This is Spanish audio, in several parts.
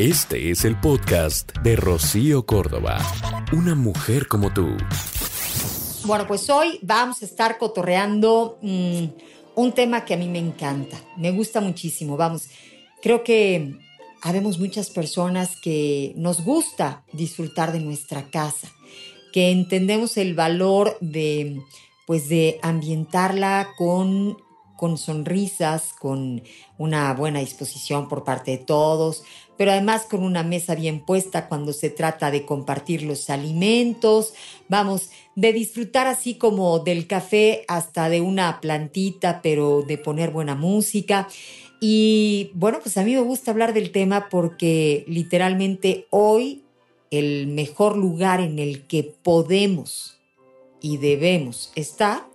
Este es el podcast de Rocío Córdoba. Una mujer como tú. Bueno, pues hoy vamos a estar cotorreando mmm, un tema que a mí me encanta. Me gusta muchísimo. Vamos, creo que habemos muchas personas que nos gusta disfrutar de nuestra casa que entendemos el valor de, pues de ambientarla con, con sonrisas, con una buena disposición por parte de todos, pero además con una mesa bien puesta cuando se trata de compartir los alimentos, vamos, de disfrutar así como del café hasta de una plantita, pero de poner buena música. Y bueno, pues a mí me gusta hablar del tema porque literalmente hoy el mejor lugar en el que podemos y debemos estar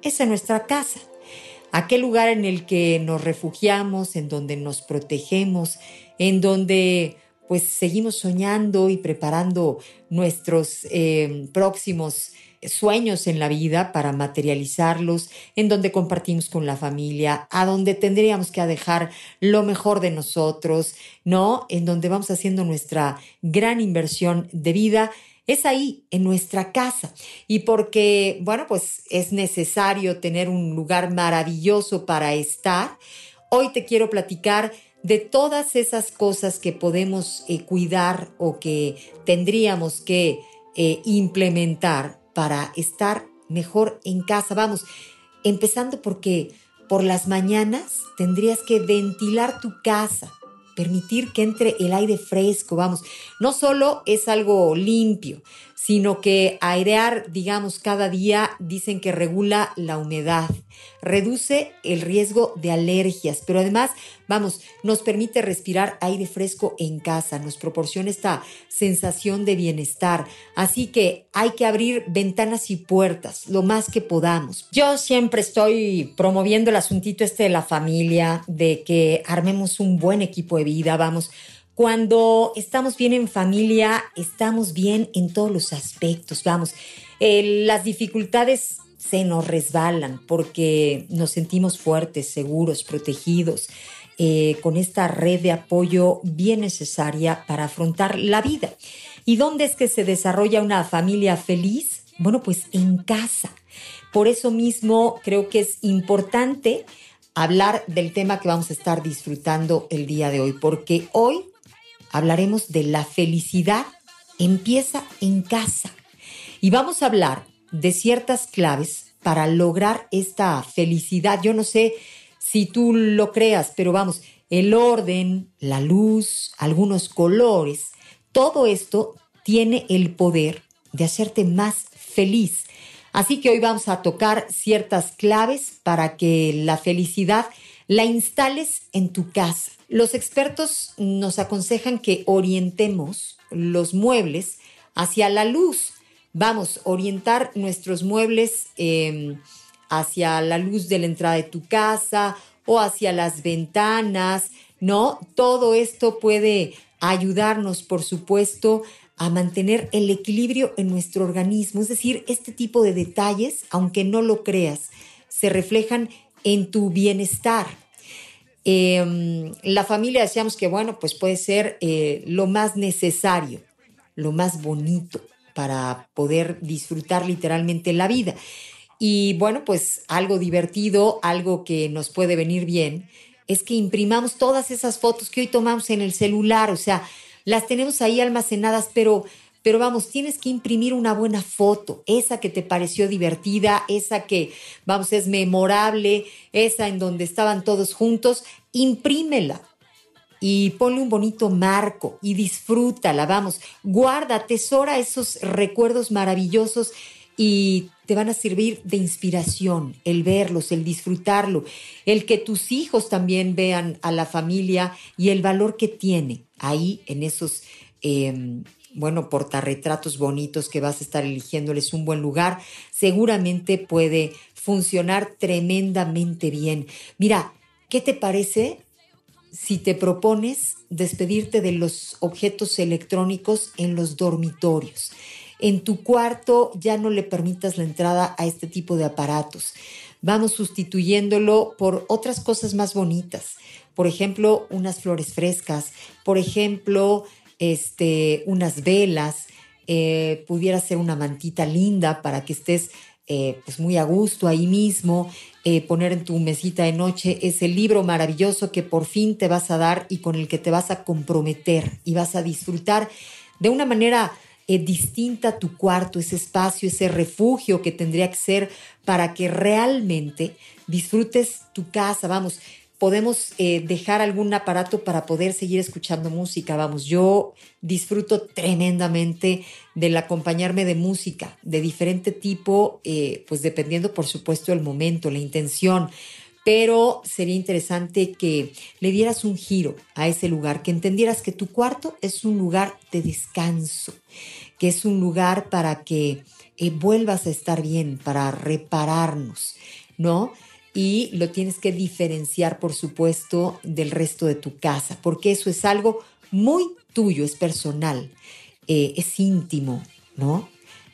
es en nuestra casa. Aquel lugar en el que nos refugiamos, en donde nos protegemos, en donde pues seguimos soñando y preparando nuestros eh, próximos sueños en la vida para materializarlos, en donde compartimos con la familia, a donde tendríamos que dejar lo mejor de nosotros, ¿no? En donde vamos haciendo nuestra gran inversión de vida. Es ahí, en nuestra casa. Y porque, bueno, pues es necesario tener un lugar maravilloso para estar. Hoy te quiero platicar de todas esas cosas que podemos eh, cuidar o que tendríamos que eh, implementar para estar mejor en casa. Vamos, empezando porque por las mañanas tendrías que ventilar tu casa, permitir que entre el aire fresco, vamos, no solo es algo limpio, sino que airear, digamos, cada día dicen que regula la humedad, reduce el riesgo de alergias, pero además, vamos, nos permite respirar aire fresco en casa, nos proporciona esta sensación de bienestar. Así que hay que abrir ventanas y puertas lo más que podamos. Yo siempre estoy promoviendo el asuntito este de la familia, de que armemos un buen equipo de vida, vamos cuando estamos bien en familia, estamos bien en todos los aspectos. Vamos, eh, las dificultades se nos resbalan porque nos sentimos fuertes, seguros, protegidos, eh, con esta red de apoyo bien necesaria para afrontar la vida. ¿Y dónde es que se desarrolla una familia feliz? Bueno, pues en casa. Por eso mismo creo que es importante hablar del tema que vamos a estar disfrutando el día de hoy, porque hoy hablaremos de la felicidad empieza en casa. Y vamos a hablar de ciertas claves para lograr esta felicidad. Yo no sé si tú lo creas, pero vamos, el orden, la luz, algunos colores, todo esto tiene el poder de hacerte más feliz. Así que hoy vamos a tocar ciertas claves para que la felicidad la instales en tu casa. Los expertos nos aconsejan que orientemos los muebles hacia la luz. Vamos, orientar nuestros muebles em, hacia la luz de la entrada de tu casa o hacia las ventanas, ¿no? Todo esto puede ayudarnos, por supuesto, a mantener el equilibrio en nuestro organismo. Es decir, este tipo de detalles, aunque no lo creas, se reflejan en tu bienestar. Em, la familia decíamos que, bueno, pues puede ser eh, lo más necesario, lo más bonito para poder disfrutar literalmente la vida. Y bueno, pues algo divertido, algo que nos puede venir bien, es que imprimamos todas esas fotos que hoy tomamos en el celular, o sea, las tenemos ahí almacenadas, pero pero vamos, tienes que imprimir una buena foto, esa que te pareció divertida, esa que, vamos, es memorable, esa en donde estaban todos juntos, imprímela y ponle un bonito marco y disfrútala, vamos, guarda, tesora esos recuerdos maravillosos y te van a servir de inspiración, el verlos, el disfrutarlo, el que tus hijos también vean a la familia y el valor que tiene ahí en esos, eh, bueno, portarretratos bonitos que vas a estar eligiéndoles un buen lugar, seguramente puede funcionar tremendamente bien. Mira, ¿qué te parece si te propones despedirte de los objetos electrónicos en los dormitorios? En tu cuarto ya no le permitas la entrada a este tipo de aparatos. Vamos sustituyéndolo por otras cosas más bonitas. Por ejemplo, unas flores frescas. Por ejemplo, este, unas velas. Eh, pudiera ser una mantita linda para que estés eh, pues muy a gusto ahí mismo, eh, poner en tu mesita de noche ese libro maravilloso que por fin te vas a dar y con el que te vas a comprometer y vas a disfrutar de una manera distinta tu cuarto, ese espacio, ese refugio que tendría que ser para que realmente disfrutes tu casa. Vamos, podemos eh, dejar algún aparato para poder seguir escuchando música. Vamos, yo disfruto tremendamente del acompañarme de música de diferente tipo, eh, pues dependiendo por supuesto el momento, la intención pero sería interesante que le dieras un giro a ese lugar, que entendieras que tu cuarto es un lugar de descanso, que es un lugar para que eh, vuelvas a estar bien, para repararnos, ¿no? Y lo tienes que diferenciar, por supuesto, del resto de tu casa, porque eso es algo muy tuyo, es personal, eh, es íntimo, ¿no?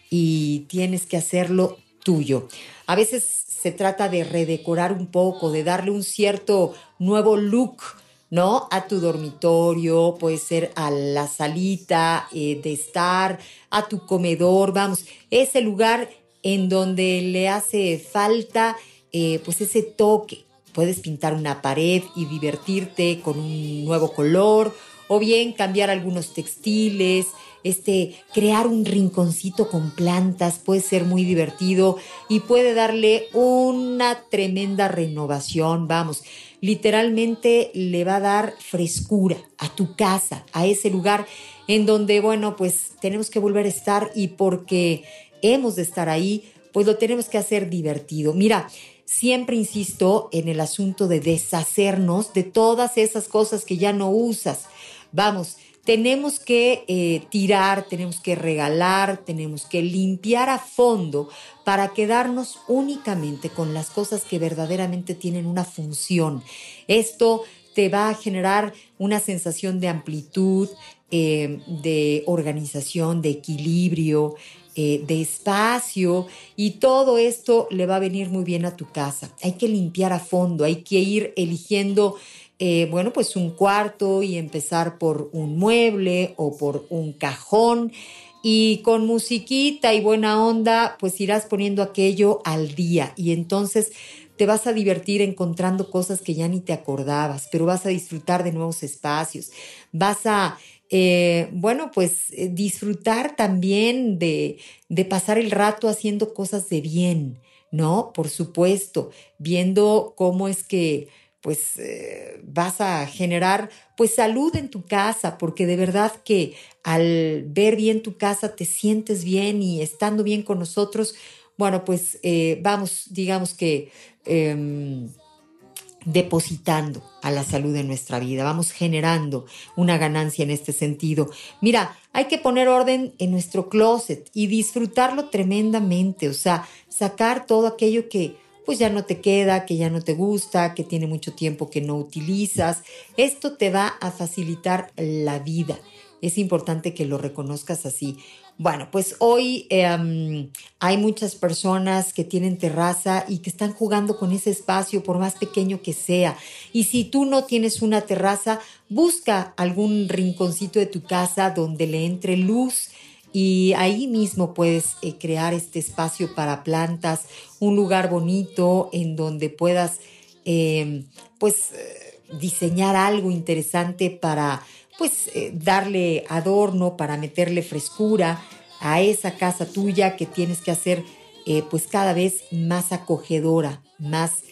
Y tienes que hacerlo tuyo. A veces se trata de redecorar un poco, de darle un cierto nuevo look, ¿no? A tu dormitorio, puede ser a la salita eh, de estar, a tu comedor, vamos, ese lugar en donde le hace falta eh, pues ese toque. Puedes pintar una pared y divertirte con un nuevo color o bien cambiar algunos textiles, este, crear un rinconcito con plantas puede ser muy divertido y puede darle una tremenda renovación, vamos, literalmente le va a dar frescura a tu casa, a ese lugar en donde, bueno, pues tenemos que volver a estar y porque hemos de estar ahí, pues lo tenemos que hacer divertido. Mira, siempre insisto en el asunto de deshacernos de todas esas cosas que ya no usas. Vamos, tenemos que eh, tirar, tenemos que regalar, tenemos que limpiar a fondo para quedarnos únicamente con las cosas que verdaderamente tienen una función. Esto te va a generar una sensación de amplitud, eh, de organización, de equilibrio, eh, de espacio y todo esto le va a venir muy bien a tu casa. Hay que limpiar a fondo, hay que ir eligiendo eh, bueno, pues un cuarto y empezar por un mueble o por un cajón. Y con musiquita y buena onda, pues irás poniendo aquello al día. Y entonces te vas a divertir encontrando cosas que ya ni te acordabas, pero vas a disfrutar de nuevos espacios. Vas a, eh, bueno, pues eh, disfrutar también de, de pasar el rato haciendo cosas de bien, ¿no? Por supuesto, viendo cómo es que pues eh, vas a generar pues salud en tu casa, porque de verdad que al ver bien tu casa te sientes bien y estando bien con nosotros, bueno, pues vamos, digamos que em, depositando a la salud en nuestra vida, vamos generando una ganancia en este sentido. Mira, hay que poner orden en nuestro closet y disfrutarlo tremendamente, o sea, sacar todo aquello que pues ya no te queda, que ya no te gusta, que tiene mucho tiempo que no utilizas. Esto te va a facilitar la vida. Es importante que lo reconozcas así. Bueno, pues hoy em, hay muchas personas que tienen terraza y que están jugando con ese espacio, por más pequeño que sea. Y si tú no tienes una terraza, busca algún rinconcito de tu casa donde le entre luz y ahí mismo puedes eh, crear este espacio para plantas, un lugar bonito en donde puedas em, pues eh, diseñar algo interesante para pues eh, darle adorno, para meterle frescura a esa casa tuya que tienes que hacer pues cada vez más acogedora, más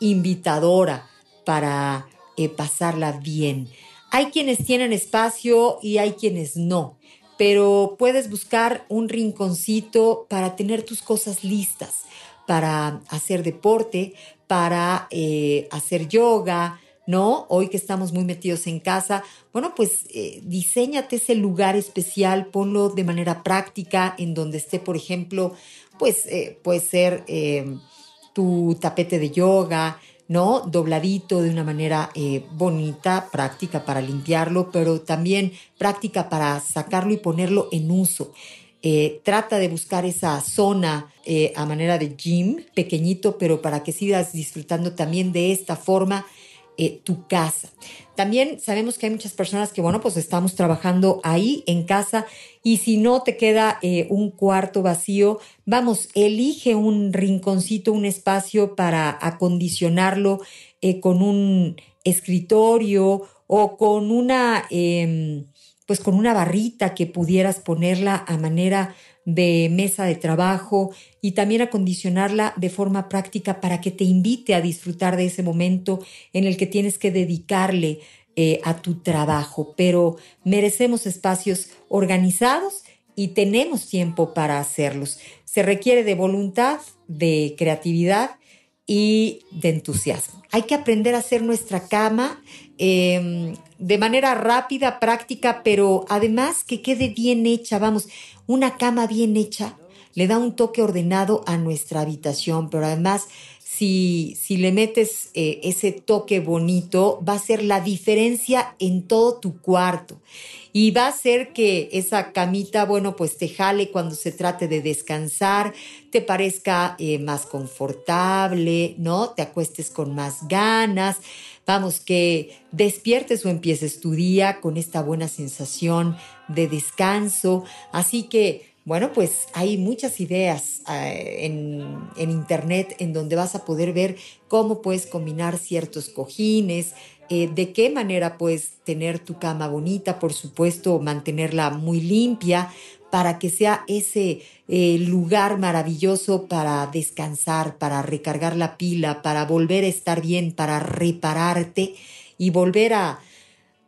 invitadora para pasarla bien. Hay quienes tienen espacio y hay quienes no pero puedes buscar un rinconcito para tener tus cosas listas, para hacer deporte, para eh, hacer yoga, ¿no? Hoy que estamos muy metidos en casa, bueno, pues eh, diseñate ese lugar especial, ponlo de manera práctica, en donde esté, por ejemplo, pues eh, puede ser eh, tu tapete de yoga, ¿no? Dobladito de una manera bonita, práctica para limpiarlo, pero también práctica para sacarlo y ponerlo en uso. trata de buscar esa zona a manera de gym, pequeñito, pero para que sigas disfrutando también de esta forma eh, tu casa. También sabemos que hay muchas personas que, bueno, pues estamos trabajando ahí en casa y si no te queda eh, un cuarto vacío, vamos, elige un rinconcito, un espacio para acondicionarlo eh, con un escritorio o con una, em, pues con una barrita que pudieras ponerla a manera de mesa de trabajo y también acondicionarla de forma práctica para que te invite a disfrutar de ese momento en el que tienes que dedicarle eh, a tu trabajo. Pero merecemos espacios organizados y tenemos tiempo para hacerlos. Se requiere de voluntad, de creatividad y de entusiasmo. Hay que aprender a hacer nuestra cama em, de manera rápida, práctica, pero además que quede bien hecha. Vamos, una cama bien hecha le da un toque ordenado a nuestra habitación, pero además si, si le metes eh, ese toque bonito, va a ser la diferencia en todo tu cuarto. Y va a ser que esa camita, bueno, pues te jale cuando se trate de descansar, te parezca eh, más confortable, ¿no? Te acuestes con más ganas. Vamos, que despiertes o empieces tu día con esta buena sensación de descanso. Así que, bueno, pues hay muchas ideas eh, en, en, internet en donde vas a poder ver cómo puedes combinar ciertos cojines, eh, de qué manera puedes tener tu cama bonita, por supuesto, mantenerla muy limpia para que sea ese eh, lugar maravilloso para descansar, para recargar la pila, para volver a estar bien, para repararte y volver a,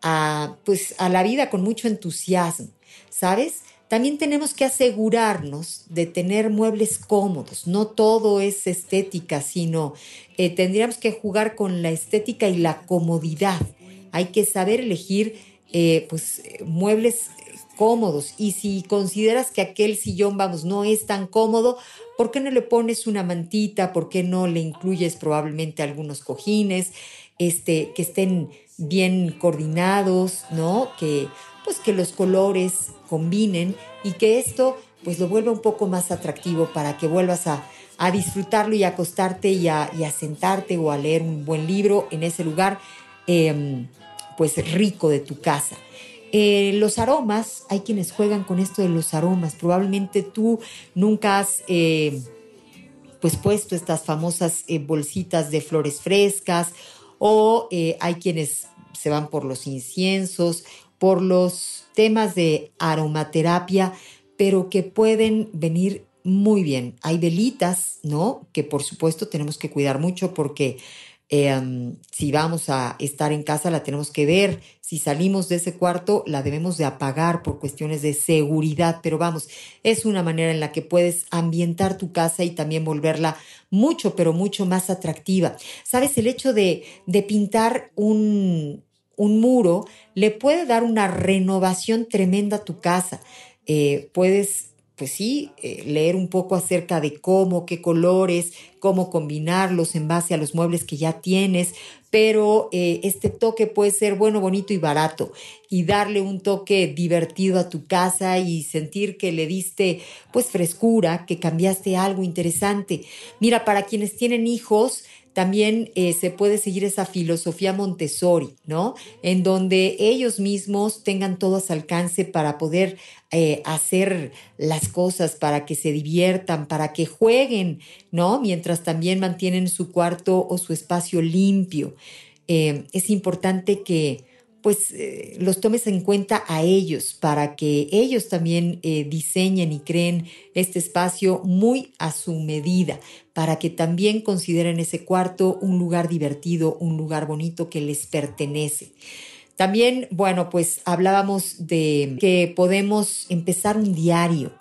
a, pues, a la vida con mucho entusiasmo, ¿sabes? También tenemos que asegurarnos de tener muebles cómodos. No todo es estética, sino eh, tendríamos que jugar con la estética y la comodidad. Hay que saber elegir eh, pues, muebles cómodos. Y si consideras que aquel sillón, vamos, no es tan cómodo, ¿por qué no le pones una mantita? ¿Por qué no le incluyes probablemente algunos cojines este, que estén bien coordinados, ¿no? Que pues que los colores combinen y que esto pues lo vuelva un poco más atractivo para que vuelvas a, disfrutarlo y acostarte y a, sentarte o a leer un buen libro en ese lugar em, pues rico de tu casa. Eh, los aromas, hay quienes juegan con esto de los aromas. Probablemente tú nunca has eh, pues puesto estas famosas eh, bolsitas de flores frescas o hay quienes se van por los inciensos, por los temas de aromaterapia, pero que pueden venir muy bien. Hay velitas, ¿no? Que por supuesto tenemos que cuidar mucho porque em, si vamos a estar en casa la tenemos que ver. Si salimos de ese cuarto la debemos de apagar por cuestiones de seguridad. Pero vamos, es una manera en la que puedes ambientar tu casa y también volverla mucho, pero mucho más atractiva. ¿Sabes? El hecho de, pintar un, un muro le puede dar una renovación tremenda a tu casa. Eh, puedes, pues sí, eh, leer un poco acerca de cómo, qué colores, cómo combinarlos en base a los muebles que ya tienes, pero eh, este toque puede ser bueno, bonito y barato y darle un toque divertido a tu casa y sentir que le diste pues frescura, que cambiaste algo interesante. Mira, para quienes tienen hijos, también eh, se puede seguir esa filosofía Montessori, ¿no? En donde ellos mismos tengan todo a su alcance para poder eh, hacer las cosas, para que se diviertan, para que jueguen, ¿no? Mientras también mantienen su cuarto o su espacio limpio. Eh, es importante que pues eh, los tomes en cuenta a ellos para que ellos también eh, diseñen y creen este espacio muy a su medida, para que también consideren ese cuarto un lugar divertido, un lugar bonito que les pertenece. También, bueno, pues hablábamos de que podemos empezar un diario,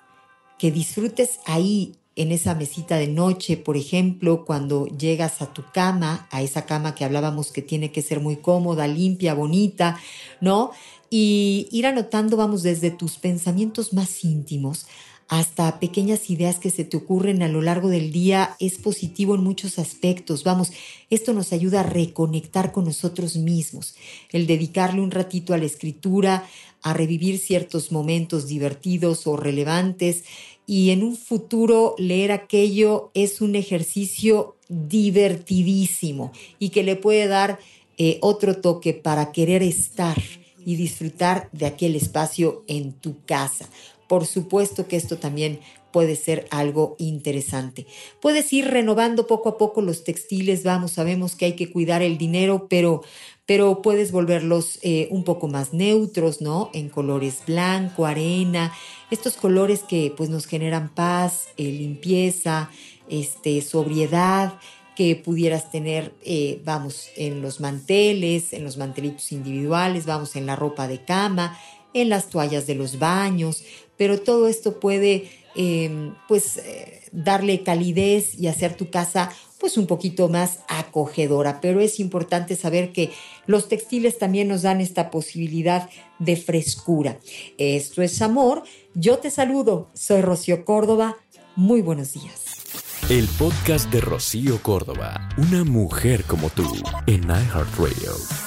que disfrutes ahí en esa mesita de noche, por ejemplo, cuando llegas a tu cama, a esa cama que hablábamos que tiene que ser muy cómoda, limpia, bonita, ¿no? Y ir anotando, vamos, desde tus pensamientos más íntimos hasta pequeñas ideas que se te ocurren a lo largo del día, es positivo en muchos aspectos. Vamos, esto nos ayuda a reconectar con nosotros mismos, el dedicarle un ratito a la escritura, a revivir ciertos momentos divertidos o relevantes y en un futuro leer aquello es un ejercicio divertidísimo y que le puede dar eh, otro toque para querer estar y disfrutar de aquel espacio en tu casa. Por supuesto que esto también puede ser algo interesante. Puedes ir renovando poco a poco los textiles, vamos, sabemos que hay que cuidar el dinero, pero, pero puedes volverlos eh, un poco más neutros, ¿no? En colores blanco, arena, estos colores que pues nos generan paz, eh, limpieza, este, sobriedad que pudieras tener, eh, vamos, en los manteles, en los mantelitos individuales, vamos, en la ropa de cama, en las toallas de los baños, pero todo esto puede em, pues eh, darle calidez y hacer tu casa pues un poquito más acogedora, pero es importante saber que los textiles también nos dan esta posibilidad de frescura. Esto es amor. Yo te saludo, soy Rocío Córdoba. Muy buenos días. El podcast de Rocío Córdoba, una mujer como tú, en iHeartRadio.